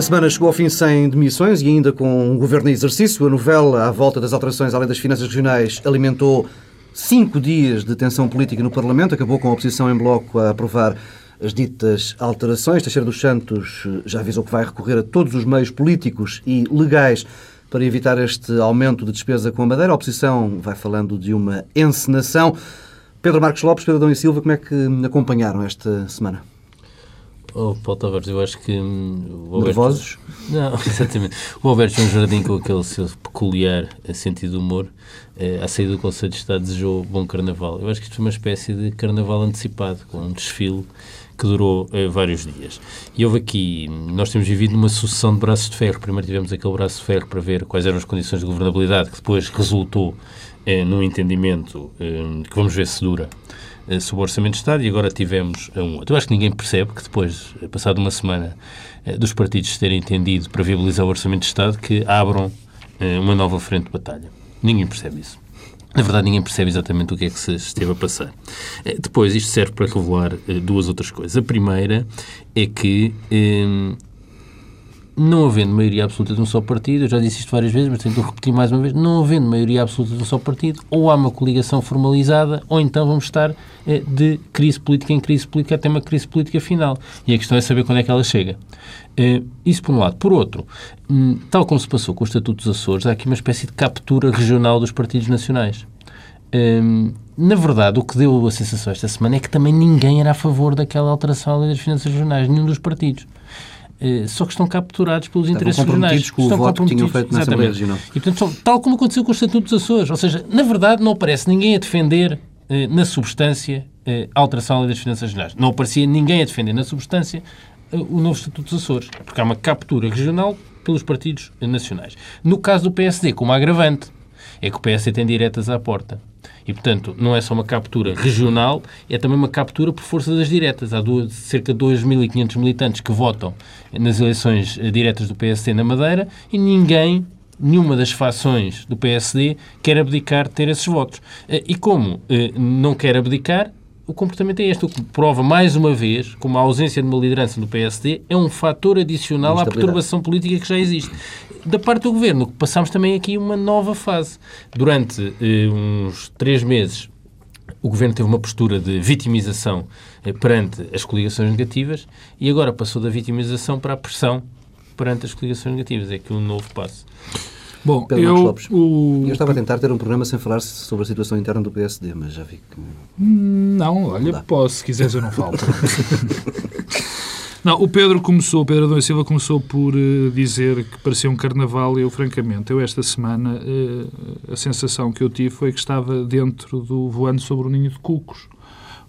A semana chegou ao fim sem demissões e ainda com um governo em exercício. A novela à volta das alterações além das finanças regionais alimentou cinco dias de tensão política no Parlamento. Acabou com a oposição em bloco a aprovar as ditas alterações. Teixeira dos Santos já avisou que vai recorrer a todos os meios políticos e legais para evitar este aumento de despesa com a Madeira. A oposição vai falando de uma encenação. Pedro Marcos Lopes, Pedro Adão e Silva, como é que acompanharam esta semana? Oh, Paulo Tavares, eu acho que... Hum, Alberto... Nervosos? Não, exatamente. O Alberto João Jardim, com aquele seu peculiar sentido de humor, eh, à saída do Conselho de Estado, desejou bom carnaval. Eu acho que isto foi uma espécie de carnaval antecipado, com um desfile que durou eh, vários dias. E houve aqui, nós temos vivido numa sucessão de braços de ferro. Primeiro tivemos aquele braço de ferro para ver quais eram as condições de governabilidade, que depois resultou eh, num entendimento eh, que vamos ver se dura eh, sobre o Orçamento de Estado e agora tivemos um outro. Eu acho que ninguém percebe que depois, eh, passado uma semana, eh, dos partidos terem entendido para viabilizar o Orçamento de Estado, que abram uma nova frente de batalha. Ninguém percebe isso. Na verdade, ninguém percebe exatamente o que é que se esteve a passar. Depois, isto serve para revelar duas outras coisas. A primeira é que não havendo maioria absoluta de um só partido, eu já disse isto várias vezes, mas tenho que repetir mais uma vez, não havendo maioria absoluta de um só partido, ou há uma coligação formalizada, ou então vamos estar eh, de crise política em crise política até uma crise política final. E a questão é saber quando é que ela chega. Eh, isso por um lado. Por outro, hum, tal como se passou com o Estatuto dos Açores, há aqui uma espécie de captura regional dos partidos nacionais. Hum, na verdade, o que deu a sensação esta semana é que também ninguém era a favor daquela alteração das finanças regionais, nenhum dos partidos. Eh, só que estão capturados pelos Estavam interesses regionais. Com o estão voto que tinham feito na Assembleia Regional. E, portanto, tal como aconteceu com o Estatuto dos Açores. Ou seja, na verdade, não aparece ninguém a defender, eh, na substância, eh, a alteração da lei das finanças regionais. Não aparecia ninguém a defender, na substância, o novo Estatuto dos Açores. Porque há uma captura regional pelos partidos nacionais. No caso do PSD, como agravante, é que o PSD tem diretas à porta. E, portanto, não é só uma captura regional, é também uma captura por força das diretas. Há duas, cerca de 2.500 militantes que votam nas eleições eh, diretas do PSD na Madeira e ninguém nenhuma das fações do PSD quer abdicar de ter esses votos. Eh, e como eh, não quer abdicar, o comportamento é este, o que prova mais uma vez como a ausência de uma liderança do PSD é um fator adicional à perturbação política que já existe da parte do governo, passámos também aqui uma nova fase. Durante eh, uns três meses, o governo teve uma postura de vitimização eh, perante as coligações negativas e agora passou da vitimização para a pressão perante as coligações negativas. É aqui um novo passo. Bom, Pedro eu, Lopes, o... eu estava a tentar ter um programa sem falar sobre a situação interna do PSD, mas já vi que... Não, olha, não posso, se quiseres eu não falo. Não, o Pedro começou, o Pedro Adão Silva começou por uh, dizer que parecia um carnaval e eu, francamente, eu esta semana, uh, a sensação que eu tive foi que estava dentro do voando sobre o ninho de cucos.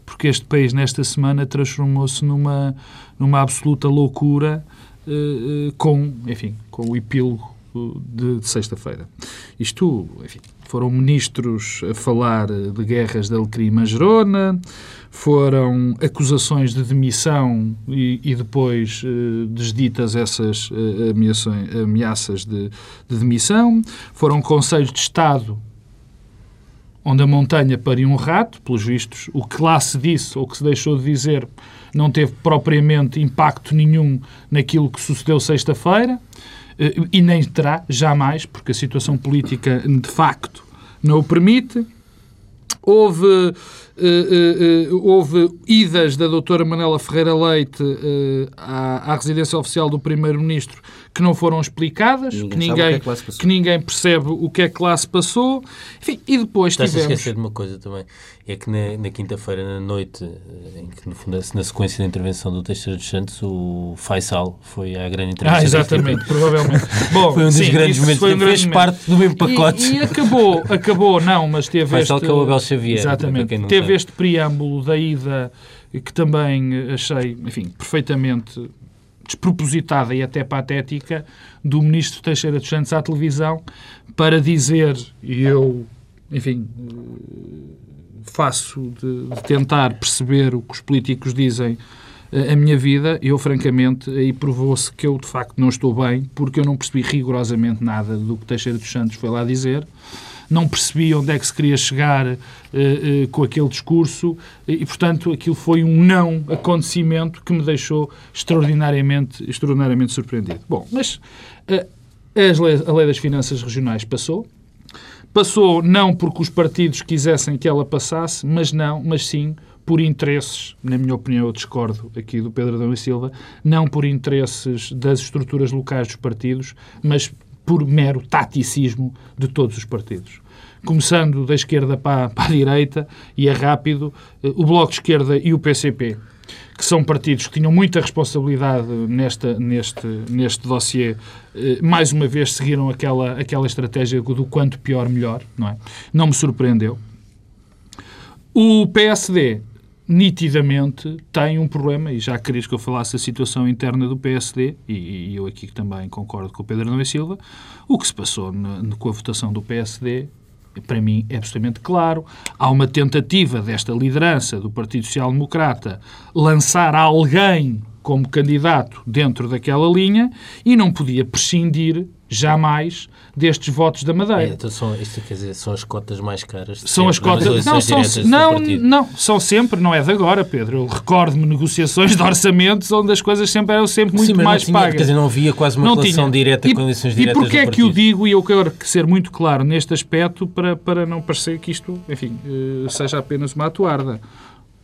Porque este país, nesta semana, transformou-se numa, numa absoluta loucura uh, com, enfim, com o epílogo de, de sexta-feira. Isto, enfim, foram ministros a falar de guerras de Alecrim e Magerona, foram acusações de demissão e, e depois eh, desditas essas eh, ameaças de, de, demissão, foram conselhos de Estado onde a montanha paria um rato, pelos vistos, o que lá se disse ou que se deixou de dizer não teve propriamente impacto nenhum naquilo que sucedeu sexta-feira. Eh, e nem terá, jamais, porque a situação política de facto não o permite. Houve, uh, uh, houve idas da doutora Manela Ferreira Leite à, à, residência oficial do Primeiro-Ministro que não foram explicadas, ninguém que, ninguém, que, é que, que, ninguém percebe o que é que lá se passou. Enfim, e depois Estás tivemos... a esquecer de uma coisa também, é que na, na quinta-feira, na noite, em que no fundo, na sequência da intervenção do Teixeira dos Santos, o Faisal foi à grande intervenção. Ah, exatamente, provavelmente. Bom, foi um dos sim, grandes momentos, foi um fez parte do mesmo pacote. E, e, acabou, acabou, não, mas teve Faisal este... que é o Abel Xavier. Exatamente, teve sabe. este preâmbulo da ida que também achei, enfim, perfeitamente despropositada e até patética do ministro Teixeira dos Santos à televisão para dizer, e eu, enfim, faço de, de tentar perceber o que os políticos dizem a minha vida, eu francamente, aí provou-se que eu de facto não estou bem, porque eu não percebi rigorosamente nada do que Teixeira dos Santos foi lá dizer não percebia onde é que se queria chegar uh, uh, com aquele discurso e, portanto, aquilo foi um não acontecimento que me deixou extraordinariamente, extraordinariamente surpreendido. Bom, mas uh, a lei das finanças regionais passou. Passou não porque os partidos quisessem que ela passasse, mas não, mas sim por interesses, na minha opinião, eu discordo aqui do Pedro Adão e Silva, não por interesses das estruturas locais dos partidos, mas por mero taticismo de todos os partidos. Começando da esquerda para, para a direita, e é rápido, eh, o Bloco de Esquerda e o PCP, que são partidos que tinham muita responsabilidade nesta, neste, neste dossiê, eh, mais uma vez seguiram aquela, aquela estratégia do quanto pior, melhor, não é? Não me surpreendeu. O PSD nitidamente tem um problema, e já querias que eu falasse da situação interna do PSD, e, e eu aqui também concordo com o Pedro Nunes Silva, o que se passou na, com a votação do PSD, para mim é absolutamente claro. Há uma tentativa desta liderança do Partido Social Democrata lançar alguém como candidato dentro daquela linha e não podia prescindir jamais destes votos da Madeira. É, então são, isto quer dizer, são as cotas mais caras. São as cotas. Não, são, não, não, são sempre, não é de agora, Pedro. Eu recordo-me negociações de orçamentos onde as coisas sempre eram sempre muito Sim, mais tinha, pagas. Quer dizer, não havia quase uma não relação tinha. direta e, com eleições diretas. E porquê é que eu digo, e eu quero ser muito claro neste aspecto para, para não parecer que isto, enfim, eh, seja apenas uma atuarda.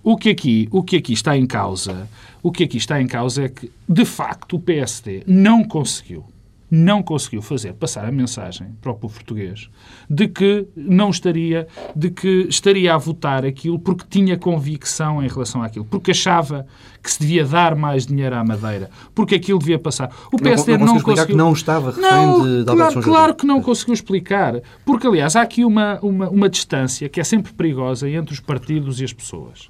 O que, aqui, o que aqui está em causa, o que aqui está em causa é que, de facto, o PSD não conseguiu não conseguiu fazer passar a mensagem para o povo português de que não estaria, de que estaria a votar aquilo porque tinha convicção em relação àquilo, porque achava que se devia dar mais dinheiro à Madeira, porque aquilo devia passar. O PSD não, não, não conseguiu que não estava refém não, de, de claro, claro que não conseguiu explicar, porque aliás há aqui uma, uma, uma distância que é sempre perigosa entre os partidos e as pessoas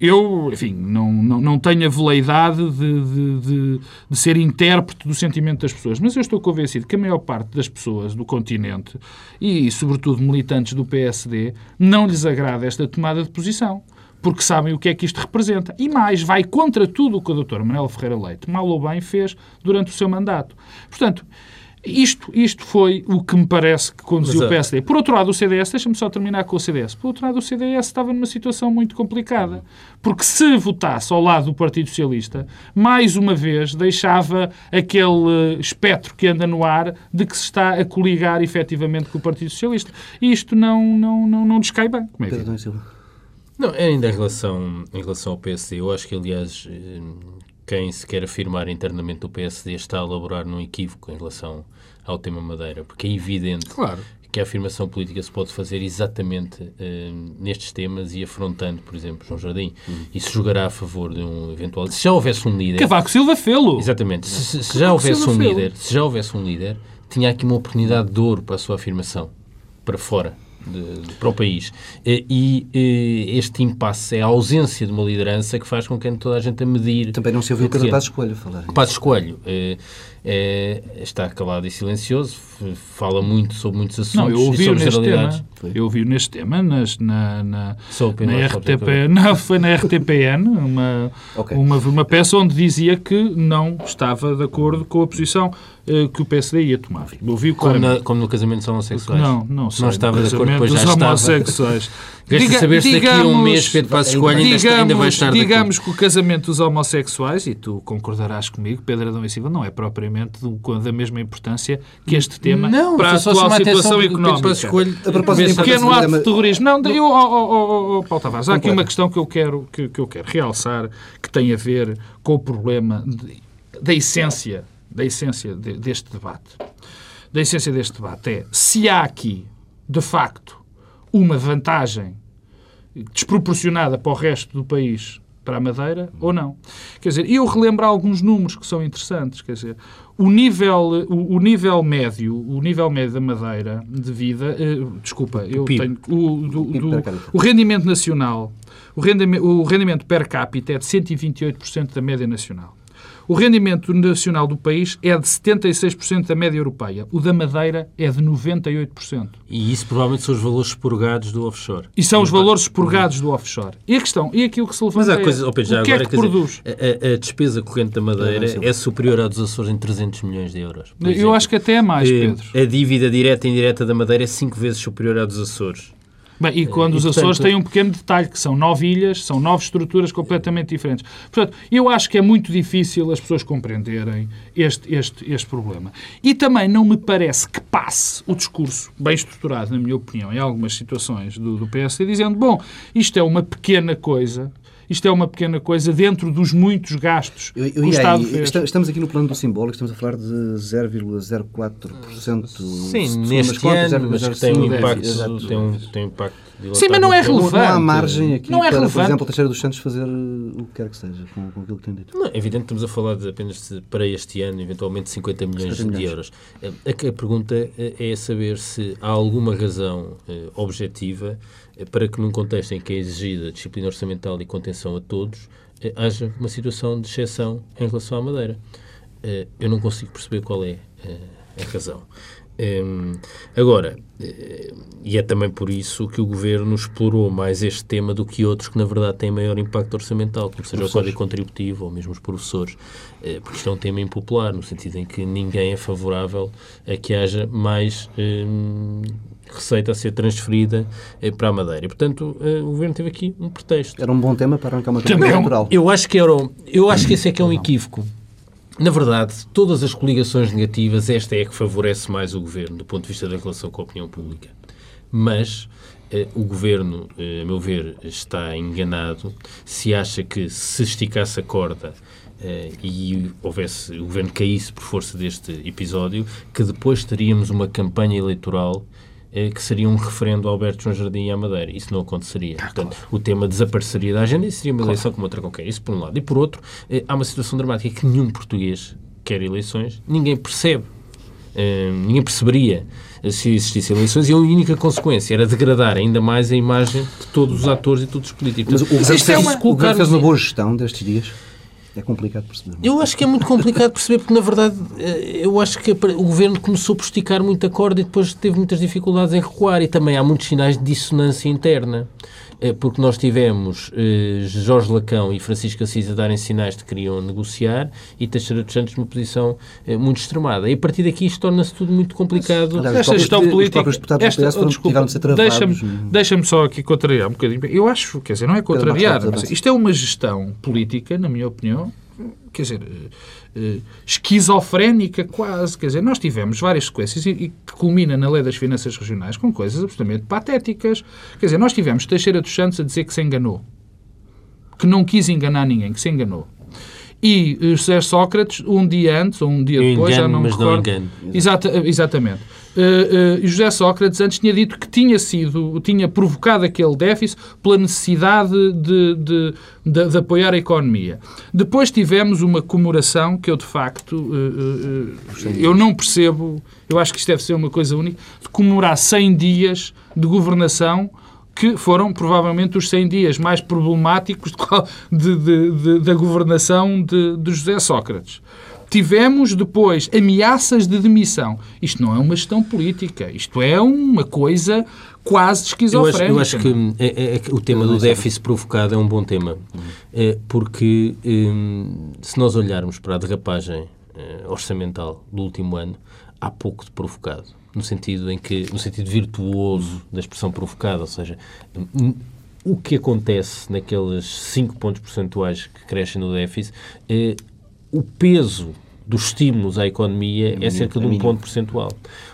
eu, enfim, não, não, não tenho a veleidade de, de, de, de, ser intérprete do sentimento das pessoas, mas eu estou convencido que a maior parte das pessoas do continente e, sobretudo, militantes do PSD, não lhes agrada esta tomada de posição. Porque sabem o que é que isto representa. E mais, vai contra tudo o que o Dr. Manuel Ferreira Leite, mal ou bem, fez durante o seu mandato. Portanto, isto, isto foi o que me parece que conduziu Mas, o PSD. Por outro lado, o CDS, deixa-me só terminar com o CDS. Por outro lado, o CDS estava numa situação muito complicada. Porque se votasse ao lado do Partido Socialista, mais uma vez deixava aquele espectro que anda no ar de que se está a coligar efetivamente com o Partido Socialista. E isto não, não, não, não descai bem. Como é que é? Não, ainda em relação, em relação ao PSD, eu acho que, aliás, eh, quem se quer afirmar internamente do PSD está a elaborar num equívoco em relação ao tema Madeira, porque é evidente claro. que a afirmação política se pode fazer exatamente uh, nestes temas e afrontando, por exemplo, João Jardim. Uhum. E se jogará a favor de um eventual... Se já houvesse um líder... Cavaco Silva fê-lo! Exatamente. Se, se já houvesse Silva um líder, se já houvesse um líder, tinha aqui uma oportunidade de ouro para a sua afirmação, para fora de, de, para o país. E, e, este impasse é a ausência de uma liderança que faz com que toda a gente a medir. Também não se ouviu o Pedro Passos Coelho falar. Passos Coelho é, está calado e silencioso, fala muito sobre muitos assuntos não, eu ouvi sobre neste tema, Eu ouvi neste tema nas, na, na, na RTP, não, foi na RTPN, uma, okay. uma, uma peça onde dizia que não estava de acordo com a posição uh, que o PSD ia tomar. Eu vi como, na, como no casamento dos homossexuais? Não, não sei. Não estava de acordo, depois já estava. Diga, saber se daqui a um mês Pedro Passos Coelho ainda, digamos, ainda vai estar Digamos que o casamento dos homossexuais, e tu concordarás comigo, Pedro Adão e Silva, não é propriamente da mesma importância que este tema não, para a atual situação económica. A propósito pequeno ato de terrorismo. Não, eu, oh, oh, oh, oh, Paulo Tavares, há aqui uma questão que eu quero, que, que eu quero realçar que tem a ver com o problema de, da essência da essência de, deste debate. Da essência deste debate é se há aqui, de facto, uma vantagem desproporcionada para o resto do país para a Madeira ou não. Quer dizer, eu relembro alguns números que são interessantes. Quer dizer, o nível, o, o nível médio, o nível médio da Madeira de vida, uh, desculpa, eu tenho o, do, do, o rendimento nacional, o rendimento, o rendimento per capita é de 128% da média nacional. O rendimento nacional do país é de 76% da média europeia. O da Madeira é de 98%. E isso provavelmente são os valores expurgados do offshore. E são os valores expurgados do offshore. E a questão, e aquilo que se levanta Mas há é, coisa, oh Pedro, já o que agora, é que dizer, produz? a, a- despesa corrente da Madeira é superior à dos Açores em 300 milhões de euros. Eu exemplo. acho que até é mais, Eh, Pedro. A dívida direta e indireta da Madeira é 5 vezes superior à dos Açores. Bem, e quando e, os portanto- Açores têm um pequeno detalhe, que são nove ilhas, são nove estruturas completamente diferentes. Portanto, eu acho que é muito difícil as pessoas compreenderem este, este, este problema. E também não me parece que passe o discurso, bem estruturado, na minha opinião, em algumas situações do, do PSD, dizendo, bom, isto é uma pequena coisa, isto é uma pequena coisa dentro dos muitos gastos Eu, eu que o Estado aí. fez. Esta- Estamos aqui no plano do simbólico, estamos a falar de 0,04%. Sim, neste contas, ano, mas que tem um 0,05%. impacto, tem um, tem um impacto Sim, mas não é dilatável. Não, há relevante. margem aqui Não é para, por relevante. exemplo, o Teixeira dos Santos fazer o que quer que seja com, com aquilo que tem dito. Não, é evidente que estamos a falar de apenas de, para este ano, eventualmente 50 milhões 50 de milhões. euros. A, a pergunta eh, é saber se há alguma razão eh, objetiva eh, para que, num contexto em que é exigida disciplina orçamental e contenção a todos, eh, haja uma situação de exceção em relação à Madeira. Eh, eu não consigo perceber qual é eh, a razão. Hum, agora, eh, e é também por isso que o Governo explorou mais este tema do que outros que, na verdade, têm maior impacto orçamental, como seja o Código Contributivo ou mesmo os professores, eh, porque isto é um tema impopular, no sentido em que ninguém é favorável a que haja mais hum, receita a ser transferida eh, para a Madeira. E, portanto, o Governo teve aqui um pretexto. Era um bom tema para arrancar uma campanha é eleitoral. Eu acho que era, um- eu acho que esse é que é um equívoco. Na verdade, todas as coligações negativas, esta é a que favorece mais o governo do ponto de vista da relação com a opinião pública. Mas eh, o governo, eh, a meu ver, está enganado se acha que se esticasse a corda eh, e houvesse o governo caísse por força deste episódio, que depois teríamos uma campanha eleitoral que seria um referendo ao Alberto João Jardim e à Madeira. Isso não aconteceria. Portanto, o tema desapareceria da agenda e seria uma eleição como outra qualquer. Isso por um lado. E por outro, eh, há uma situação dramática que nenhum português quer eleições, ninguém percebe. Eh, ninguém perceberia eh, se existissem eleições e a única consequência era degradar ainda mais a imagem de todos os atores e todos os políticos. Mas o governo se fez, isso o governo fez uma boa gestão destes dias. É complicado perceber. é? eu acho que é muito complicado perceber, porque na verdade eh, eu acho que o governo começou por esticar muito a corda e depois teve muitas dificuldades em recuar. E também há muitos sinais de dissonância interna. Eh, Porque nós tivemos eh, Jorge Lacão e Francisco Assis a darem sinais de que queriam negociar e Teixeira dos Santos numa posição eh, muito extremada. E a partir daqui isto torna-se tudo muito complicado. Aliás, Esta gestão os política. deputados esta, PS foram- desculpa, de. Deixa-me deixa só aqui contrariar um bocadinho. Eu acho, quer dizer, não é contrariar, mas isto é uma gestão política, na minha opinião, quer dizer, eh, eh, esquizofrénica quase. Quer dizer, nós tivemos várias sequências e, que culmina na lei das finanças regionais com coisas absolutamente patéticas. Quer dizer, nós tivemos Teixeira dos Santos a dizer que se enganou. Que não quis enganar ninguém, que se enganou. E José Sócrates, um dia antes, ou um dia depois, já engano, não me não recordo. engano. Exata, exatamente. Uh, uh, José Sócrates antes tinha dito que tinha sido, tinha provocado aquele déficit pela necessidade de, de, de- de apoiar a economia. Depois tivemos uma comemoração que eu, de facto, uh, eu não percebo, eu acho que isto deve ser uma coisa única, de comemorar 100 dias de governação que foram provavelmente os 100 dias mais problemáticos de de- de- da governação de, José Sócrates. Tivemos depois ameaças de demissão. Isto não é uma gestão política, isto é uma coisa quase Eu esquizofrénica. acho, eu acho que é- é- é o tema do déficit provocado é um bom tema. É, porque hum, se nós olharmos para a derrapagem eh, orçamental do último ano, há pouco de provocado. No sentido em que, no sentido virtuoso da expressão provocada, ou seja, o que acontece naqueles 5 pontos percentuais que crescem no déficit, é o peso dos estímulos à economia é cerca de um ponto percentual.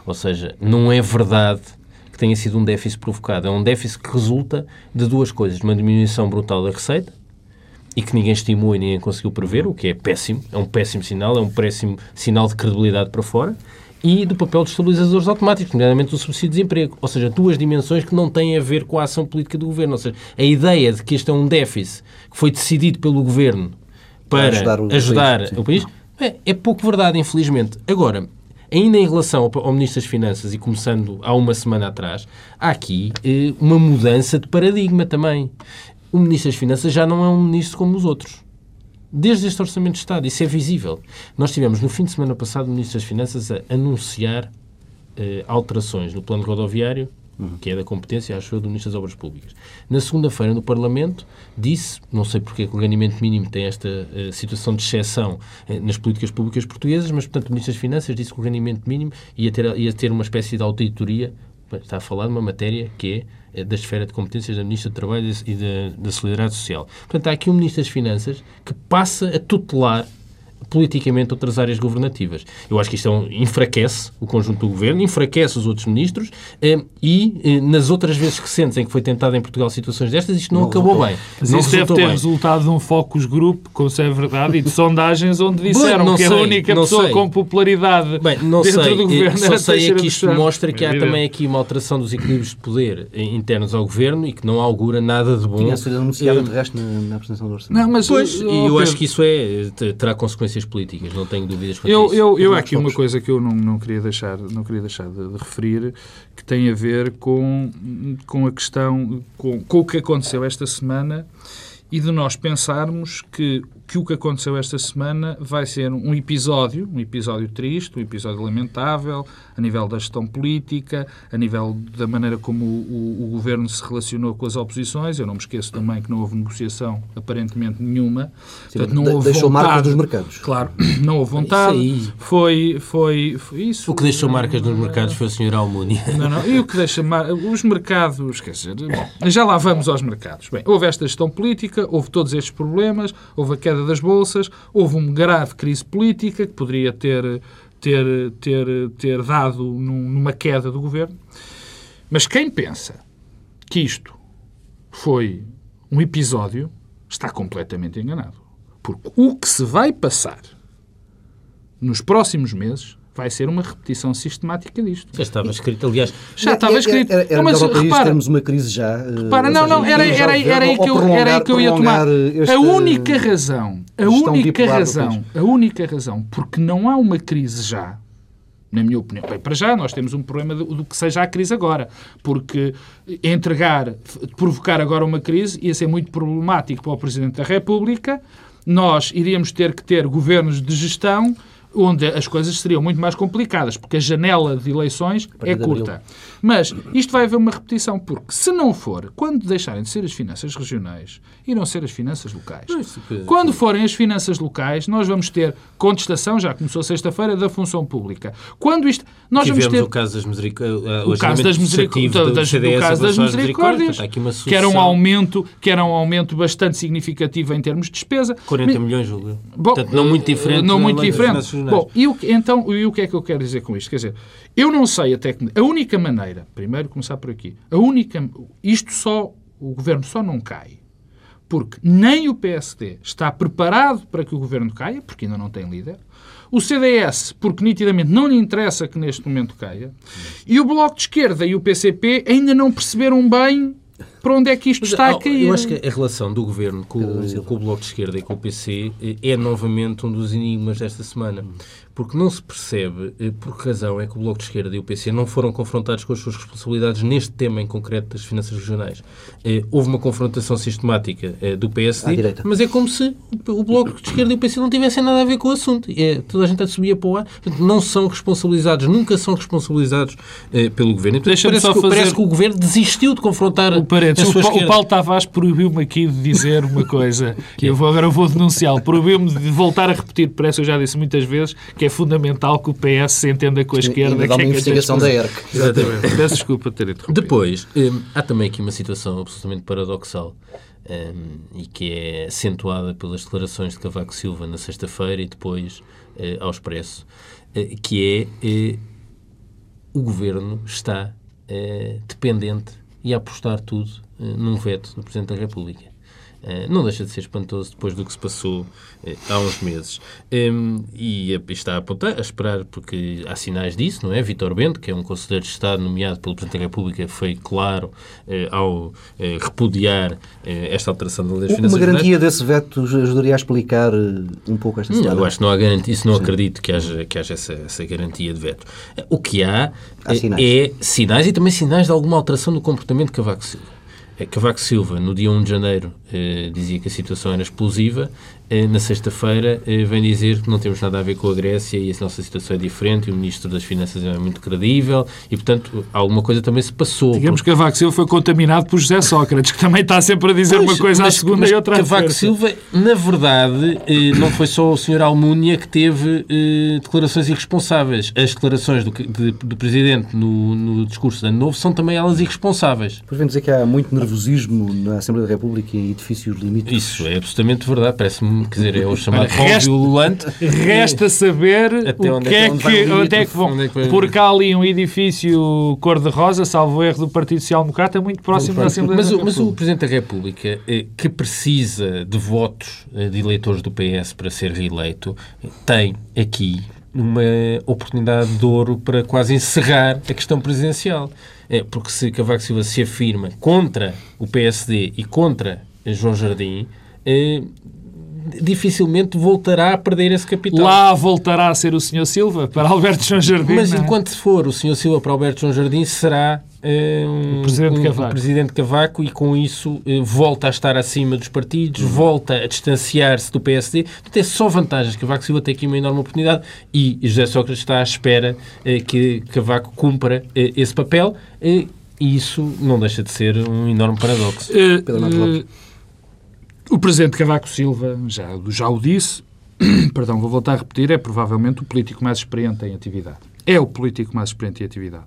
Ou seja, não é verdade que tenha sido um déficit provocado. É um déficit que resulta de duas coisas. Uma diminuição brutal da receita, e que ninguém estimou e ninguém conseguiu prever, o que é péssimo, é um péssimo sinal, é um péssimo sinal de credibilidade para fora, e do papel dos estabilizadores automáticos, nomeadamente do subsídio de desemprego. Ou seja, duas dimensões que não têm a ver com a ação política do governo. Ou seja, a ideia de que este é um déficit que foi decidido pelo governo para ajudar ajudar, o país, sim. o país, é, é pouco verdade, infelizmente. Agora, ainda em relação ao, ao Ministro das Finanças, e começando há uma semana atrás, há aqui eh, uma mudança de paradigma também. O Ministro das Finanças já não é um ministro como os outros. Desde este Orçamento de Estado. Isso é visível. Nós tivemos, no fim de semana passado, o Ministro das Finanças a anunciar eh, alterações no plano rodoviário que é da competência, acho eu, do Ministro das Obras Públicas. Na segunda-feira, no Parlamento, disse, não sei porque o ganhamento mínimo tem esta uh, situação de exceção uh, nas políticas públicas portuguesas, mas, portanto, o Ministro das Finanças disse que o ganhamento mínimo ia ter, ia ter uma espécie de auditoria, está a falar de uma matéria que é da esfera de competências da Ministra do Trabalho e da, da Solidariedade Social. Portanto, há aqui um Ministro das Finanças que passa a tutelar politicamente outras áreas governativas. Eu acho que isto é um, enfraquece o conjunto do governo, enfraquece os outros ministros eh, e eh, nas outras vezes recentes em que foi tentado em Portugal situações destas, isto não, não acabou resultou. bem. Mas não isso deve ter bem. resultado de um focus group, como se é verdade, e de sondagens onde disseram bem, que sei, a única pessoa sei. com popularidade bem, não dentro sei. do governo Só sei é que isto mostra que há também aqui uma alteração dos equilíbrios de poder internos ao governo e que não augura nada de bom. Tinha sido anunciado, de resto, na, na apresentação do orçamento. Não, mas, pois, e eu acho que isso é, terá consequências políticas, não tenho dúvidas quanto eu, isso. Eu, eu há aqui uma coisa que eu não, não queria deixar, não queria deixar de, de referir, que tem a ver com, com a questão, com, com o que aconteceu esta semana e de nós pensarmos que que o que aconteceu esta semana vai ser um episódio, um episódio triste, um episódio lamentável, a nível da gestão política, a nível da maneira como o, o, o, governo se relacionou com as oposições. Eu não me esqueço também que não houve negociação aparentemente nenhuma. Sim, Portanto, não houve deixou vontade, marcas nos mercados. Claro, não houve vontade. Foi, foi, foi isso. O que deixou marcas nos mercados foi o Sr. Almunia. Não, não. E o que deixa os mercados, quer dizer, bom, já lá vamos aos mercados. Bem, houve esta gestão política, houve todos estes problemas, houve a queda das bolsas, houve uma grave crise política que poderia ter, ter, ter, ter dado numa queda do governo. Mas quem pensa que isto foi um episódio está completamente enganado. Porque o que se vai passar nos próximos meses vai ser uma repetição sistemática disto. Já estava escrito, aliás. Já estava escrito. Era, era, era mas, repara, termos uma crise já. Repara, não, não, era, era, era, aí que eu, era aí que eu ia tomar. A única razão, a única razão, a única razão, porque não há uma crise já, na minha opinião. Bem, para já nós temos um problema do, do, que seja a crise agora, porque entregar, provocar agora uma crise ia ser muito problemático para o Presidente da República. Nós iríamos ter que ter governos de gestão onde as coisas seriam muito mais complicadas, porque a janela de eleições é curta. Mas isto vai haver uma repetição, porque se não for, quando deixarem de ser as finanças regionais, irão ser as finanças locais. Quando forem as finanças locais, nós vamos ter contestação, já começou sexta-feira, da função pública. Quando isto... Nós vamos ter... o caso das misericórdias. O, caso das, miseric... do, das, do caso das misericórdias, que era um aumento que era um aumento bastante significativo em termos de despesa. 40 milhões, julgo. Portanto, não muito diferente. Não muito diferente. Bom, e o, então, e o que é que eu quero dizer com isto? Quer dizer, eu não sei até que... A única maneira, primeiro começar por aqui, a única... Isto só... O governo só não cai porque nem o PSD está preparado para que o governo caia, porque ainda não tem líder. O CDS, porque nitidamente não lhe interessa que neste momento caia. E o Bloco de Esquerda e o PCP ainda não perceberam bem para onde é que isto Mas, está a cair? Eu acho que a relação do Governo com, com, o Bloco de Esquerda e com o PC é novamente um dos enigmas desta semana porque não se percebe eh, por que razão é que o Bloco de Esquerda e o PC não foram confrontados com as suas responsabilidades neste tema em concreto das finanças regionais. Eh, houve uma confrontação sistemática eh, do PSD, mas é como se o Bloco de Esquerda e o PC não tivessem nada a ver com o assunto. É, toda a gente a subir para o ar. Não são responsabilizados, nunca são responsabilizados pelo Governo. Então, parece, só que, fazer... parece que o Governo desistiu de confrontar o a sua o, o Paulo Tavares proibiu-me aqui de dizer uma coisa. que eu vou, agora vou denunciá-lo. Proibiu-me de voltar a repetir, parece que eu já disse muitas vezes, que é fundamental que o PS se entenda com a esquerda. E, que é uma investigação da ERC. Exatamente. Peço desculpa ter interrompido. Depois, hum, há também aqui uma situação absolutamente paradoxal um, e que é acentuada pelas declarações de Cavaco Silva na sexta-feira e depois uh, ao Expresso, uh, que é uh, o Governo está dependente e a apostar tudo num veto do Presidente da República. Eh, não deixa de ser espantoso depois do que se passou eh, há uns meses. Um, e está a apontar, a esperar, porque há sinais disso, não é? Vitor Bento, que é um Conselheiro de Estado nomeado pelo Presidente da República, foi claro eh, ao repudiar esta alteração da lei finanças Uma garantia desse veto ajudaria a explicar um pouco esta situação? Eu acho que não há garantia, isso não Sim. acredito que haja, que haja essa, essa garantia de veto. O que há, há sinais. é sinais e também sinais de alguma alteração no comportamento de Cavaco Silva. É Cavaco Silva, no dia 1 de janeiro, eh, dizia que a situação era explosiva na sexta-feira, eh, vem dizer que não temos nada a ver com a Grécia e a nossa situação é diferente e o Ministro das Finanças é muito credível e, portanto, alguma coisa também se passou. Digamos que Cavaco Silva foi contaminado por José Sócrates, que também está sempre a dizer pois, uma coisa mas, à segunda mas e outra à Cavaco Silva, na verdade, eh, não foi só o Sr. Almunia que teve declarações irresponsáveis. As declarações do, de, do Presidente no, no, discurso de Ano Novo são também elas irresponsáveis. Pois vem dizer que há muito nervosismo na Assembleia da República em edifícios limítrofes. Isso é absolutamente verdade. Parece-me quer dizer, é o chamado violante. Resta saber até onde, o que é que, é que vão. É que porque há ali um edifício cor-de-rosa, salvo erro do Partido Social Democrata, muito próximo da Assembleia mas, da Mas o Presidente da República, eh, que precisa de votos eh, de eleitores do PS para ser reeleito, tem aqui uma oportunidade de ouro para quase encerrar a questão presidencial. É, porque se Cavaco Silva se afirma contra o PSD e contra João Jardim, eh, dificilmente voltará a perder esse capital. Lá voltará a ser o Sr. Silva para Alberto João Jardim. Mas é? enquanto for o Sr. Silva para Alberto João Jardim, será uh, um, o Presidente, um, Cavaco. Um Presidente Cavaco e com isso uh, volta a estar acima dos partidos, uhum. volta a distanciar-se do PSD. Portanto, é só vantagens. Cavaco Silva tem aqui uma enorme oportunidade e José Sócrates está à espera uh, que Cavaco cumpra esse papel. e isso não deixa de ser um enorme paradoxo. Uh, o Presidente Cavaco Silva já, já o disse, perdão, vou voltar a repetir, é provavelmente o político mais experiente em atividade. É o político mais experiente em atividade.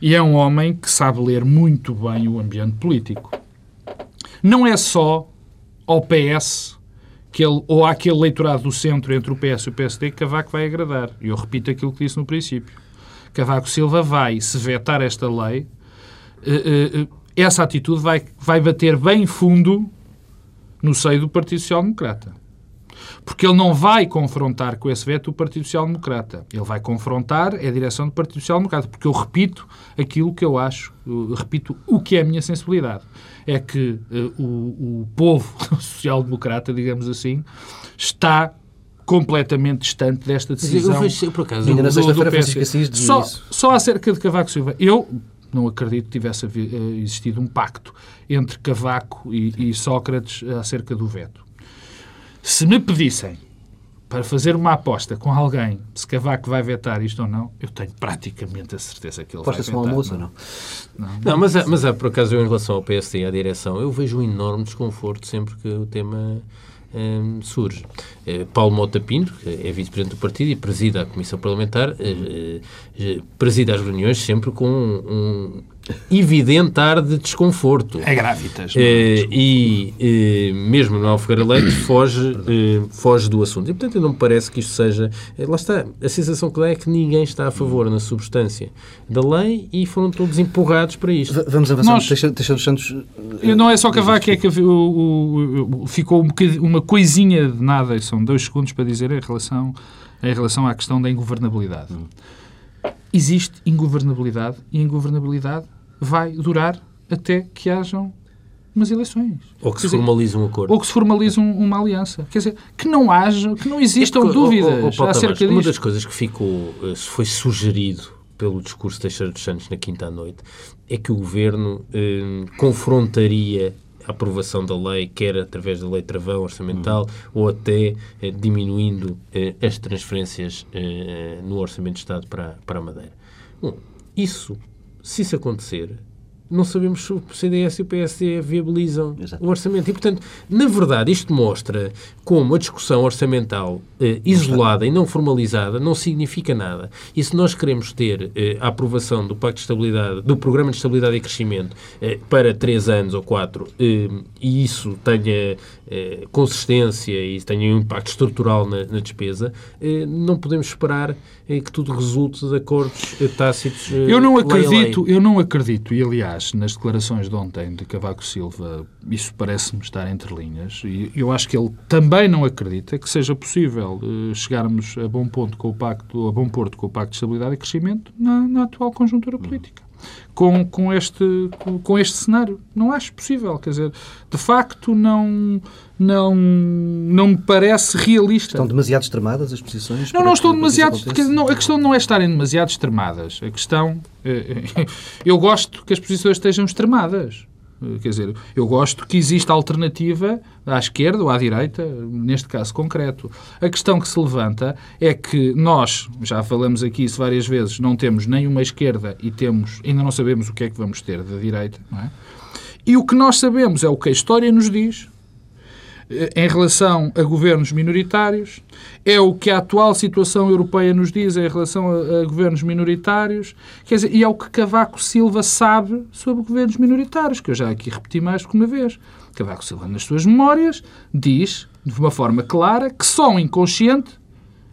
E é um homem que sabe ler muito bem o ambiente político. Não é só ao PS que ele, ou àquele leitorado do centro entre o PS e o PSD que Cavaco vai agradar. E eu repito aquilo que disse no princípio. Cavaco Silva vai, se vetar esta lei, eh, eh, essa atitude vai, vai bater bem fundo no seio do Partido Social Democrata. Porque ele não vai confrontar com esse veto o Partido Social Democrata. Ele vai confrontar a direção do Partido Social Democrata. Porque eu repito aquilo que eu acho, eu repito o que é a minha sensibilidade. É que uh, o, o povo social-democrata, digamos assim, está completamente distante desta decisão. Eu vejo, por acaso, ainda na sexta-feira Francisco Assis só, só acerca de Cavaco Silva. Eu não acredito que tivesse eh, existido um pacto entre Cavaco e, e Sócrates acerca do veto. Se me pedissem para fazer uma aposta com alguém se Cavaco vai vetar isto ou não, eu tenho praticamente a certeza que ele vai vetar. um almoço ou não? Não, não mas, mas há, por acaso, eu, em relação ao PSD e à direção, eu vejo um enorme desconforto sempre que o tema um, surge. Uh, Paulo Mota Pinto, que é vice-presidente do partido e presida a Comissão Parlamentar, uh, uh, presida as reuniões sempre com um, um evidente ar de desconforto. É grávidas. É, e mesmo no Alfeira Leite foge, foge do assunto. E, portanto, não me parece que isto seja... lá está, a sensação que dá é que ninguém está a favor na substância da lei e foram todos empurrados para isto. V vamos avançar. Nós, Teixeira, dos Santos... Não é só Cavaco, é que o, o, ficou um uma coisinha de nada, são dois segundos para dizer em relação, em relação à questão da ingovernabilidade. Hum. Existe ingovernabilidade e a ingovernabilidade vai durar até que hajam umas eleições. Ou que Quer se formalize um acordo. Ou que se formalize um, uma aliança. Quer dizer, que não haja, que não existam é porque, dúvidas oh, oh, acerca disso. Uma das coisas que ficou, eh, foi sugerido pelo discurso de Teixeira dos Santos na quinta à noite, é que o Governo eh, confrontaria a aprovação da lei, quer através da lei travão orçamental, uhum. ou até eh, diminuindo eh, as transferências eh, no Orçamento de Estado para, para a Madeira. Bom, isso, se isso acontecer, não sabemos se o CDS e o PSD viabilizam Exato. o orçamento. E, portanto, na verdade, isto mostra como a discussão orçamental eh, isolada e não formalizada não significa nada. E se nós queremos ter eh, a aprovação do Pacto de Estabilidade, do Programa de Estabilidade e Crescimento eh, para três anos ou quatro, eh, e isso tenha eh, consistência e tenha um impacto estrutural na, na despesa, eh, não podemos esperar que tudo resulte de acordos tácitos. eu não acredito, eu não acredito, e aliás, nas declarações de ontem de Cavaco Silva, isso parece-me estar entre linhas, e eu acho que ele também não acredita que seja possível chegarmos a bom ponto com o pacto, a bom porto com o Pacto de Estabilidade e Crescimento na, na atual conjuntura política com, com, este, com este cenário. Não acho possível. Quer dizer, de facto, não, não, não me parece realista. Estão demasiado extremadas as posições? Não, não estão demasiado. Não, a questão não é estarem demasiado extremadas. A questão. Eh, eu gosto que as posições estejam extremadas. Eh, quer dizer, eu gosto que exista alternativa à esquerda ou à direita, neste caso concreto. A questão que se levanta é que nós, já falamos aqui isso várias vezes, não temos nem uma esquerda e temos, ainda não sabemos o que é que vamos ter da direita, não é? E o que nós sabemos é o que a história nos diz, em relação a governos minoritários, é o que a atual situação europeia nos diz em relação a, a, governos minoritários, quer dizer, e é o que Cavaco Silva sabe sobre governos minoritários, que eu já aqui repeti mais do que uma vez. Cavaco Silva, nas suas memórias, diz, de uma forma clara, que só um inconsciente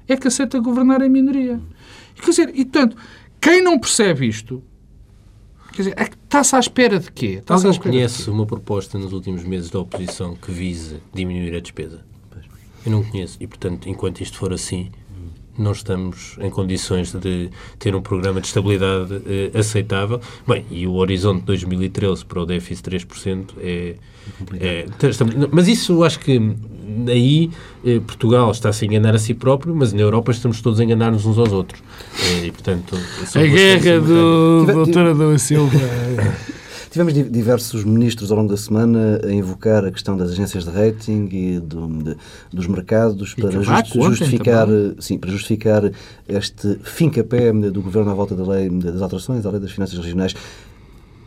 é que aceita governar em minoria. Quer dizer, e portanto, quem não percebe isto Quer dizer, é está-se à espera de quê? Está Alguém conhece uma proposta nos últimos meses da oposição que vise diminuir a despesa? Eu não conheço. E, portanto, enquanto isto for assim, não estamos em condições de ter um programa de estabilidade eh, aceitável. Bem, e o horizonte de 2013 para o déficit 3% é, é, Mas isso acho que aí eh, Portugal está-se a enganar a si próprio, mas na Europa estamos todos a enganar-nos uns aos outros. Eh, e, portanto, a guerra do doutor Adão Silva. Tivemos diversos ministros ao longo da semana a invocar a questão das agências de rating e do, de, dos mercados para just, justificar, sim, para justificar este fim-capé do governo à volta da lei das alterações à lei das finanças regionais.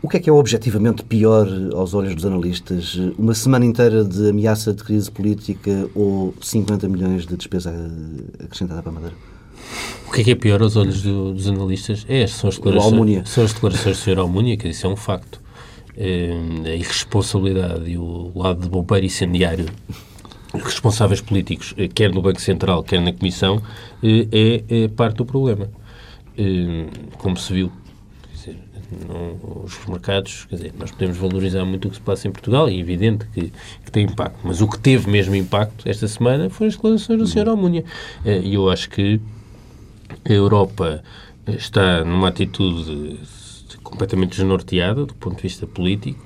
O que é que é objetivamente pior aos olhos dos analistas? Uma semana inteira de ameaça de crise política ou 50 milhões de despesa acrescentada para a Madeira? O que é que é pior aos olhos do, dos analistas? É, são as declarações, são as declarações do Sr. Almunia, que isso é um facto. É, a irresponsabilidade e o lado de bombeiro incendiário responsáveis políticos, eh, quer no Banco Central, quer na Comissão, eh, é, é parte do problema. Eh, como se viu não, os mercados, quer dizer, nós podemos valorizar muito o que se passa em Portugal e é evidente que, que tem impacto, mas o que teve mesmo impacto esta semana foram as declarações do Sr. Almunia. Eh, e eu acho que a Europa está numa atitude completamente desnorteada do ponto de vista político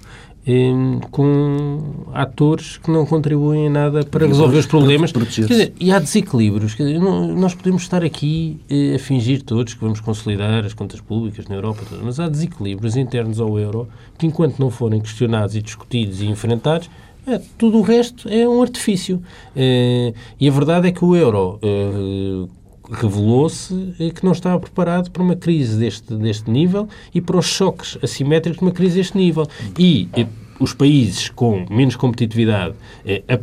com atores que não contribuem em nada para resolver os problemas. Dizer, e há desequilíbrios. Dizer, nós podemos estar aqui eh, a fingir todos que vamos consolidar as contas públicas na Europa, mas há desequilíbrios internos ao euro que, enquanto não forem questionados e discutidos e enfrentados, é, tudo o resto é um artifício. É, e a verdade é que o euro é, revelou-se que não estava preparado para uma crise deste, deste nível e para os choques assimétricos de uma crise deste nível. E eh, os países com menos competitividade eh,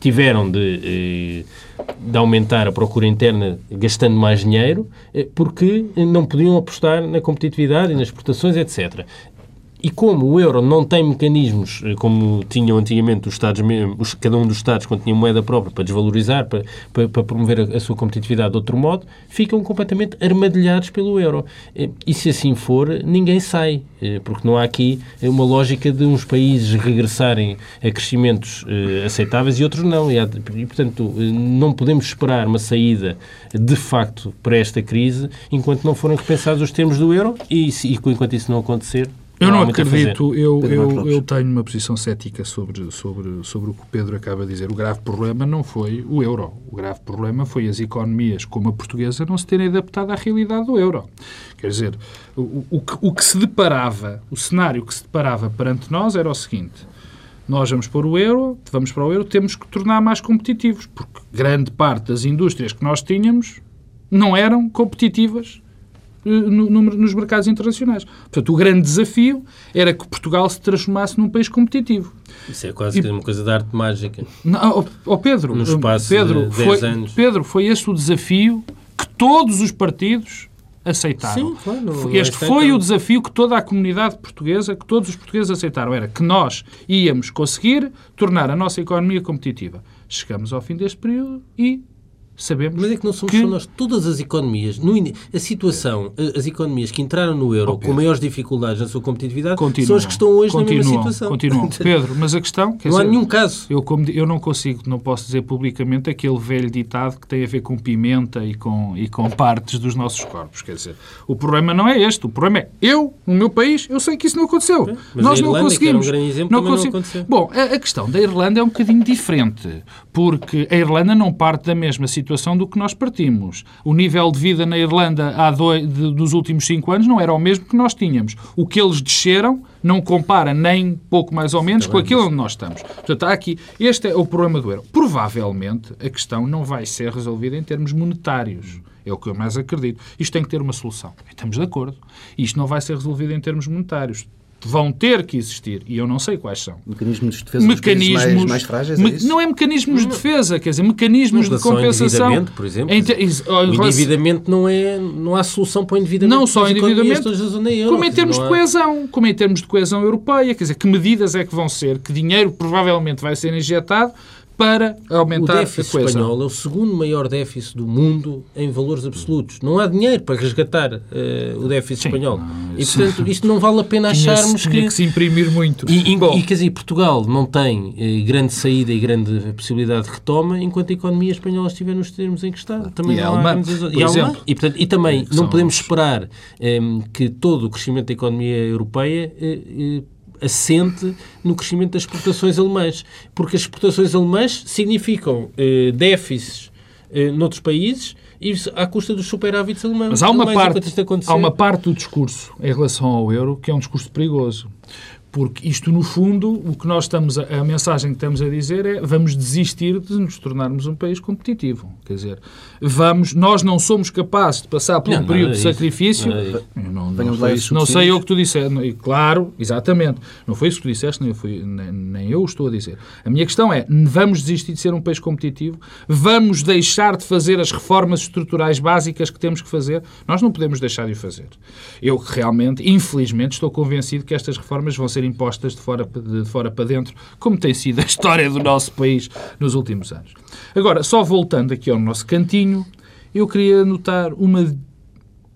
tiveram de, eh, de, aumentar a procura interna gastando mais dinheiro porque não podiam apostar na competitividade e nas exportações, etc. E como o euro não tem mecanismos eh, como tinham antigamente os Estados, os, cada um dos Estados, quando tinha moeda própria, para desvalorizar, para, para, para promover a, a, sua competitividade de outro modo, ficam completamente armadilhados pelo euro. Eh, e se assim for, ninguém sai, eh, porque não há aqui uma lógica de uns países regressarem a crescimentos aceitáveis e outros não. E, há, e portanto, não podemos esperar uma saída de facto para esta crise enquanto não forem repensados os termos do euro e, e enquanto isso não acontecer, eu não, não acredito, eu, eu, eu tenho uma posição cética sobre, sobre, sobre o que o Pedro acaba de dizer. O grave problema não foi o euro. O grave problema foi as economias como a portuguesa não se terem adaptado à realidade do euro. Quer dizer, o, o, que, o que se deparava, o cenário que se deparava perante nós era o seguinte. Nós vamos para o euro, vamos para o euro, temos que tornar mais competitivos, porque grande parte das indústrias que nós tínhamos não eram competitivas no, no, nos mercados internacionais. Portanto, o grande desafio era que Portugal se transformasse num país competitivo. Isso é quase e, uma coisa de arte mágica. Não, oh, oh Pedro, no espaço Pedro, de 10 foi, anos. Pedro, foi esse o desafio que todos os partidos aceitaram. Sim, claro, este foi o desafio que toda a comunidade portuguesa, que todos os portugueses aceitaram, era que nós íamos conseguir tornar a nossa economia competitiva. Chegamos ao fim deste período e sabemos. Mas é que não somos que... só nós. Todas as economias, no, a situação, as economias que entraram no euro oh, com maiores dificuldades na sua competitividade continuam, são as que estão hoje na mesma situação. Continuam. Pedro, mas a questão. não dizer, há nenhum caso. Eu, como, eu não consigo, não posso dizer publicamente aquele velho ditado que tem a ver com pimenta e com, e com partes dos nossos corpos. Quer dizer, o problema não é este. O problema é eu, no meu país, eu sei que isso não aconteceu. É, Nós não conseguimos. Um exemplo, não, consegui... não aconteceu. Bom, a, a questão da Irlanda é um bocadinho diferente, porque a Irlanda não parte da mesma situação do que nós partimos. O nível de vida na Irlanda há dois, de, dos últimos cinco anos não era o mesmo que nós tínhamos. O que eles desceram não compara nem pouco mais ou menos com aquilo onde nós estamos. Portanto, há aqui, este é o problema do euro. Provavelmente a questão não vai ser resolvida em termos monetários. É o que eu mais acredito. Isto tem que ter uma solução. Estamos de acordo. Isto não vai ser resolvido em termos monetários vão ter que existir, e eu não sei quais são. Mecanismos de defesa mecanismos, mais, mais, frágeis? Me, é não é mecanismos de defesa, quer dizer, mecanismos de compensação. Endividamento, por exemplo. o endividamento não, é, não há solução para o endividamento. Não só endividamento, euro, como em termos há... de coesão, como em termos de coesão europeia, quer dizer, que medidas é que vão ser, que dinheiro provavelmente vai ser injetado para aumentar o déficit espanhol é o segundo maior déficit do mundo em valores absolutos. Não há dinheiro para resgatar uh, o déficit Sim, espanhol. e, portanto, isto não vale a pena acharmos tinha que... que se imprimir muito. E, e, e quer dizer, Portugal não tem uh, grande saída e grande possibilidade de retoma enquanto a economia espanhola estiver nos termos em que está. Também e não há grandes... e, exemplo, e, portanto, e também não podemos esperar um, eh, que todo o crescimento da economia europeia uh, assente no crescimento das exportações alemãs, porque as exportações alemãs significam eh, déficits eh, noutros países e à custa dos superávites alemães. Mas há uma, parte, há uma parte do discurso em relação ao euro que é um discurso perigoso. Porque isto, no fundo, o que nós estamos a, a, mensagem que estamos a dizer é vamos desistir de nos tornarmos um país competitivo. Quer dizer, vamos, nós não somos capazes de passar por não, um período é de sacrifício. Não, não, não, isso, não sei eu o que tu disseste. Claro, exatamente. Não foi isso que tu disseste, nem eu, fui, nem, nem eu estou a dizer. A minha questão é, vamos desistir de ser um país competitivo? Vamos deixar de fazer as reformas estruturais básicas que temos que fazer? Nós não podemos deixar de o fazer. Eu realmente, infelizmente, estou convencido que estas reformas vão ser impostas de fora, de fora para dentro, como tem sido a história do nosso país nos últimos anos. Agora, só voltando aqui ao nosso cantinho, eu queria notar uma,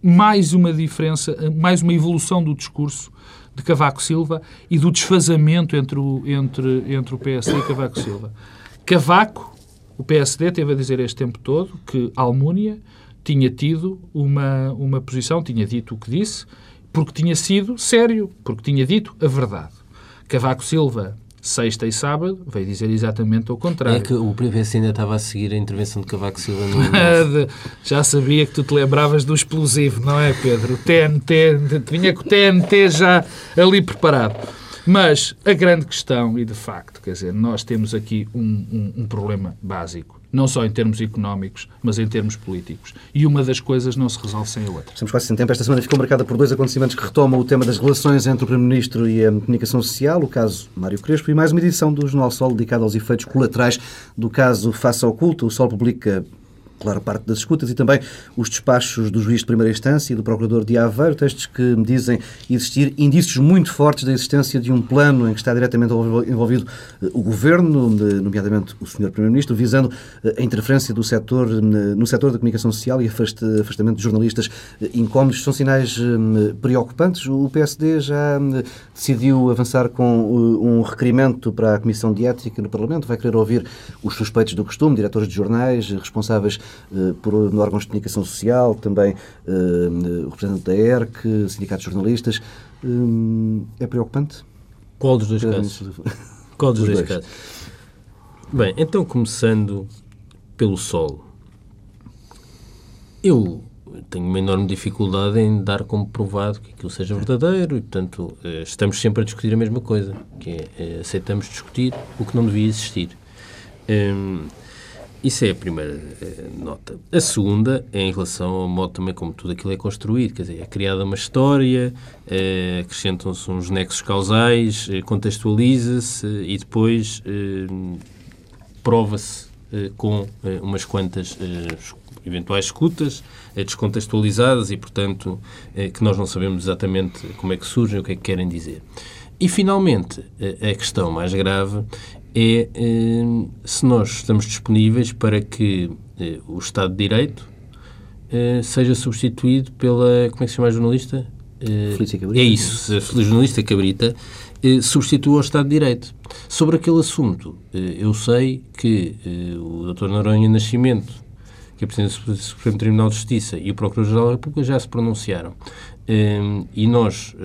mais uma diferença, mais uma evolução do discurso de Cavaco Silva e do desfazamento entre o, entre, entre o PSD e Cavaco Silva. Cavaco, o PSD, teve a dizer este tempo todo que Almúnia tinha tido uma, uma posição, tinha dito o que disse, porque tinha sido sério, porque tinha dito a verdade. Cavaco Silva, sexta e sábado, veio dizer exatamente o contrário. É que o PS ainda estava a seguir a intervenção de Cavaco Silva no Já sabia que tu te lembravas do explosivo, não é, Pedro? O TNT, tinha que o TNT já ali preparado. Mas a grande questão, e de facto, quer dizer, nós temos aqui um, um, um problema básico não só em termos económicos, mas em termos políticos. E uma das coisas não se resolve sem a outra. Estamos quase sem tempo. Esta semana ficou marcada por dois acontecimentos que retomam o tema das relações entre o Primeiro-Ministro e a comunicação social, o caso Mário Crespo, e mais uma edição do Jornal Sol dedicada aos efeitos colaterais do caso Faça Oculto. O Sol publica claro, parte das escutas e também os despachos do juiz de primeira instância e do procurador de Aveiro, textos que dizem existir indícios muito fortes da existência de um plano em que está diretamente envolvido eh, o governo, nomeadamente o senhor primeiro-ministro, visando eh, a interferência do setor no setor da comunicação social e afastamento de jornalistas eh, incómodos. São sinais preocupantes. O PSD já decidiu avançar com um requerimento para a Comissão de Ética no Parlamento, vai querer ouvir os suspeitos do costume, diretores de jornais, responsáveis eh, por órgãos de comunicação social, também eh, o representante da ERC, sindicatos de jornalistas. Eh, é preocupante? Qual dos dois casos? Qual dos, dois, dois casos? Bem, então começando pelo solo. Eu tenho uma enorme dificuldade em dar como provado que aquilo seja verdadeiro e, portanto, estamos sempre a discutir a mesma coisa, que é aceitamos discutir o que não devia existir. Um, isso é a primeira eh, nota. A segunda é em relação ao modo também como tudo aquilo é construído. Quer dizer, é criada uma história, eh, acrescentam-se uns nexos causais, eh, contextualiza-se e depois prova-se com umas quantas eventuais escutas descontextualizadas e, portanto, que nós não sabemos exatamente como é que surgem, o que é que querem dizer. E, finalmente, a questão mais grave é eh, se nós estamos disponíveis para que eh, o Estado de Direito eh, seja substituído pela. Como é que se chama a jornalista? Felícia Cabrita. É isso, a jornalista Cabrita substitua o Estado de Direito. Sobre aquele assunto, eu sei que o Dr. Noronha Nascimento, que é Presidente do Supremo Tribunal de Justiça, e o Procurador-Geral da República já se pronunciaram. E nós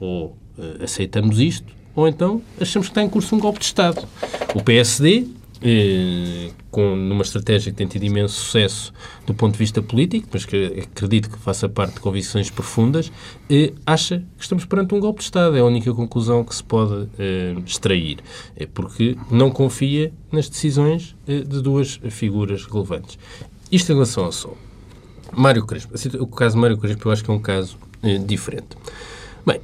ou aceitamos isto, ou então achamos que está em curso um golpe de Estado. O PSD eh, com, numa estratégia que tem tido imenso sucesso do ponto de vista político, mas que acredito que faça parte de convicções profundas, eh, acha que estamos perante um golpe de Estado. É a única conclusão que se pode eh, extrair, é porque não confia nas decisões eh, de duas figuras relevantes. Isto em relação ao Sol. Mário Crespo. O caso Mário Crespo eu acho que é um caso eh, diferente. Bem,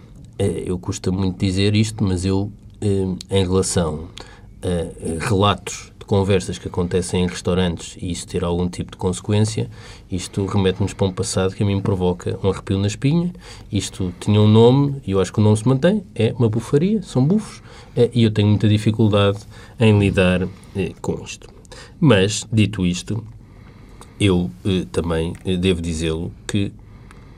eu custa muito dizer isto, mas eu, em relação a relatos de conversas que acontecem em restaurantes e isso ter algum tipo de consequência, isto remete-nos para um passado que a mim provoca um arrepio na espinha. Isto tinha um nome e eu acho que o nome se mantém, é uma bufaria, são bufos, eh, e eu tenho muita dificuldade em lidar eh, com isto. Mas, dito isto, eu eh, também devo dizê-lo que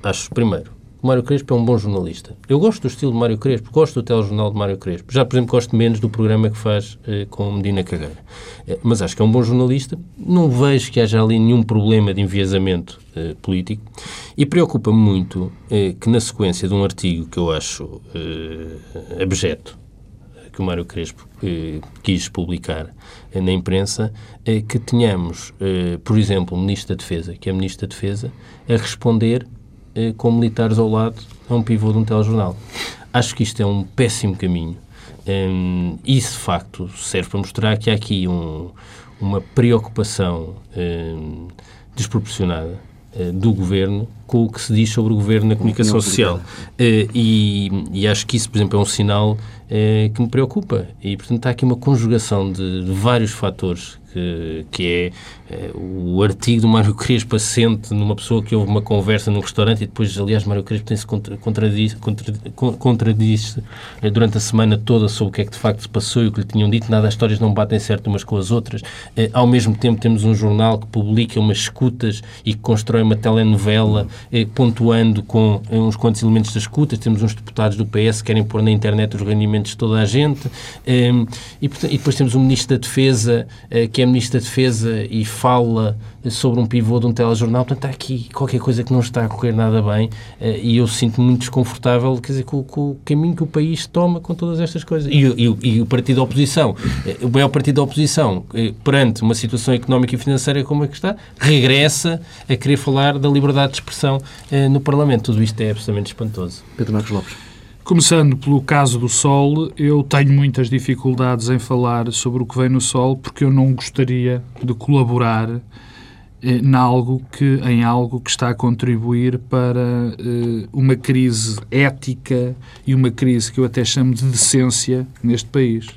acho, primeiro, o Mário Crespo é um bom jornalista. Eu gosto do estilo de Mário Crespo, gosto do telejornal de Mário Crespo. Já, por exemplo, gosto menos do programa que faz eh, com Medina Cagueira. Eh, mas acho que é um bom jornalista. Não vejo que haja ali nenhum problema de enviesamento eh, político. E preocupa-me muito eh, que, na sequência de um artigo que eu acho eh, abjeto, que o Mário Crespo eh, quis publicar na imprensa, que tenhamos, por exemplo, o Ministro da Defesa, que é Ministro da Defesa, a responder eh, com militares ao lado a um pivô de um telejornal. Acho que isto é um péssimo caminho. Um, e, de facto, serve para mostrar que há aqui um, uma preocupação um, desproporcionada uh, do governo com o que se diz sobre o governo na comunicação social. Uh, e, e, acho que isso, por exemplo, é um sinal uh, que me preocupa. E, portanto, há aqui uma conjugação de, de vários fatores que, é é, o artigo do Mário Crespo assente numa pessoa que houve uma conversa num restaurante e depois, aliás, Mário Crespo tem-se contradiz, eh, durante a semana toda sobre o que é que de facto se passou e o que lhe tinham dito. Nada, as histórias não batem certo umas com as outras. Eh, ao mesmo tempo, temos um jornal que publica umas escutas e que constrói uma telenovela eh, pontuando com uns quantos elementos das escutas. Temos uns deputados do PS que querem pôr na internet os rendimentos de toda a gente. E, depois temos um Ministro da Defesa que é Ministro da Defesa e fala sobre um pivô de um telejornal, portanto, há aqui qualquer coisa que não está a correr nada bem eh, e eu sinto-me muito desconfortável, quer dizer, com, com, o caminho que o país toma com todas estas coisas. E, e, e o partido da oposição, eh, o maior partido da oposição, eh, perante uma situação económica e financeira como é que está, regressa a querer falar da liberdade de expressão no Parlamento. Tudo isto é absolutamente espantoso. Pedro Marcos Lopes. Começando pelo caso do Sol, eu tenho muitas dificuldades em falar sobre o que vem no Sol porque eu não gostaria de colaborar eh, em algo que, em algo que está a contribuir para eh, uma crise ética e uma crise que eu até chamo de decência neste país.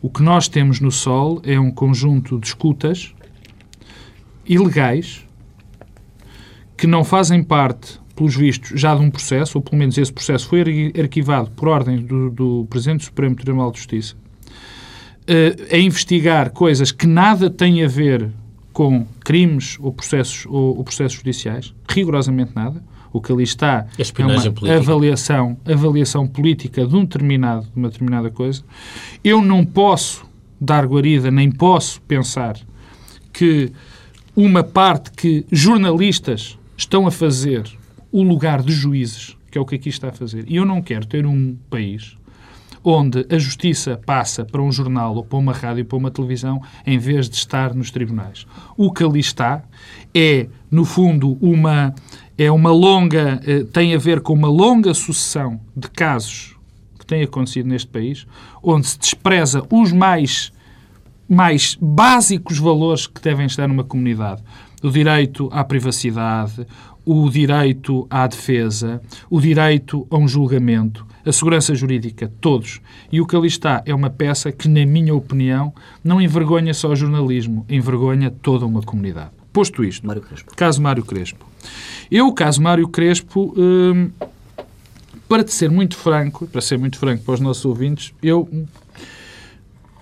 O que nós temos no Sol é um conjunto de escutas ilegais que não fazem parte pelos vistos, já de um processo, ou pelo menos esse processo foi arquivado por ordem do, do Presidente do Supremo Tribunal de Justiça, uh, a investigar coisas que nada têm a ver com crimes ou processos, ou, ou processos judiciais, rigorosamente nada. O que ali está é uma política. avaliação, avaliação política de, um determinado, de uma determinada coisa. Eu não posso dar guarida, nem posso pensar que uma parte que jornalistas estão a fazer o lugar de juízes, que é o que aqui está a fazer. E eu não quero ter um país onde a justiça passa para um jornal ou para uma rádio ou para uma televisão em vez de estar nos tribunais. O que ali está é, no fundo, uma é uma longa eh, tem a ver com uma longa sucessão de casos que têm acontecido neste país, onde se despreza os mais mais básicos valores que devem estar numa comunidade. O direito à privacidade, o direito à defesa, o direito a um julgamento, a segurança jurídica, todos. E o que ali está é uma peça que, na minha opinião, não envergonha só o jornalismo, envergonha toda uma comunidade. Posto isto, Mário Crespo. caso Mário Crespo. Eu, o caso Mário Crespo, hum, para te ser muito franco, para ser muito franco para os nossos ouvintes, eu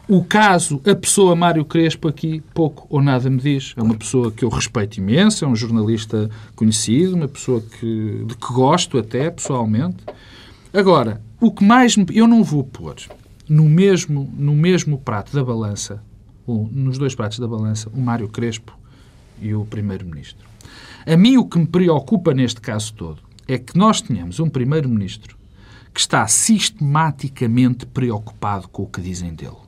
o caso, a pessoa Mário Crespo aqui pouco ou nada me diz. É uma pessoa que eu respeito imenso, é um jornalista conhecido, uma pessoa que, de que gosto até, pessoalmente. Agora, o que mais me... Eu não vou pôr no mesmo, no mesmo prato da balança, ou nos dois pratos da balança, o Mário Crespo e o Primeiro-Ministro. A mim o que me preocupa neste caso todo é que nós tenhamos um Primeiro-Ministro que está sistematicamente preocupado com o que dizem dele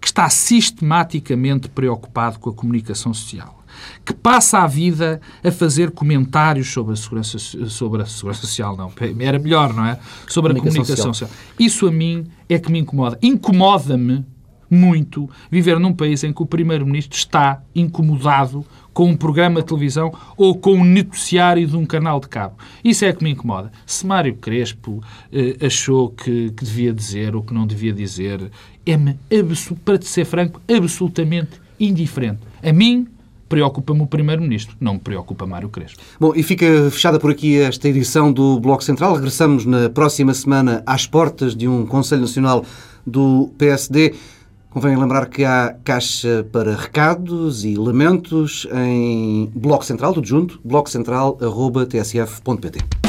que está sistematicamente preocupado com a comunicação social, que passa a vida a fazer comentários sobre a segurança, sobre a segurança social, não, era melhor, não é? Sobre a comunicação, comunicação social. social. Isso a mim é que me incomoda. Incomoda-me muito viver num país em que o Primeiro-Ministro está incomodado com um programa de televisão ou com um noticiário de um canal de cabo. Isso é que me incomoda. Se Mário Crespo eh, achou que, que, devia dizer ou que não devia dizer, é-me, para te ser franco, absolutamente indiferente. A mim, preocupa-me o Primeiro-Ministro, não me preocupa Mário Crespo. Bom, e fica fechada por aqui esta edição do Bloco Central. Regressamos na próxima semana às portas de um Conselho Nacional do PSD. Convém lembrar que há caixa para recados e lamentos em Bloco Central, tudo junto, blococentral.tsf.pt.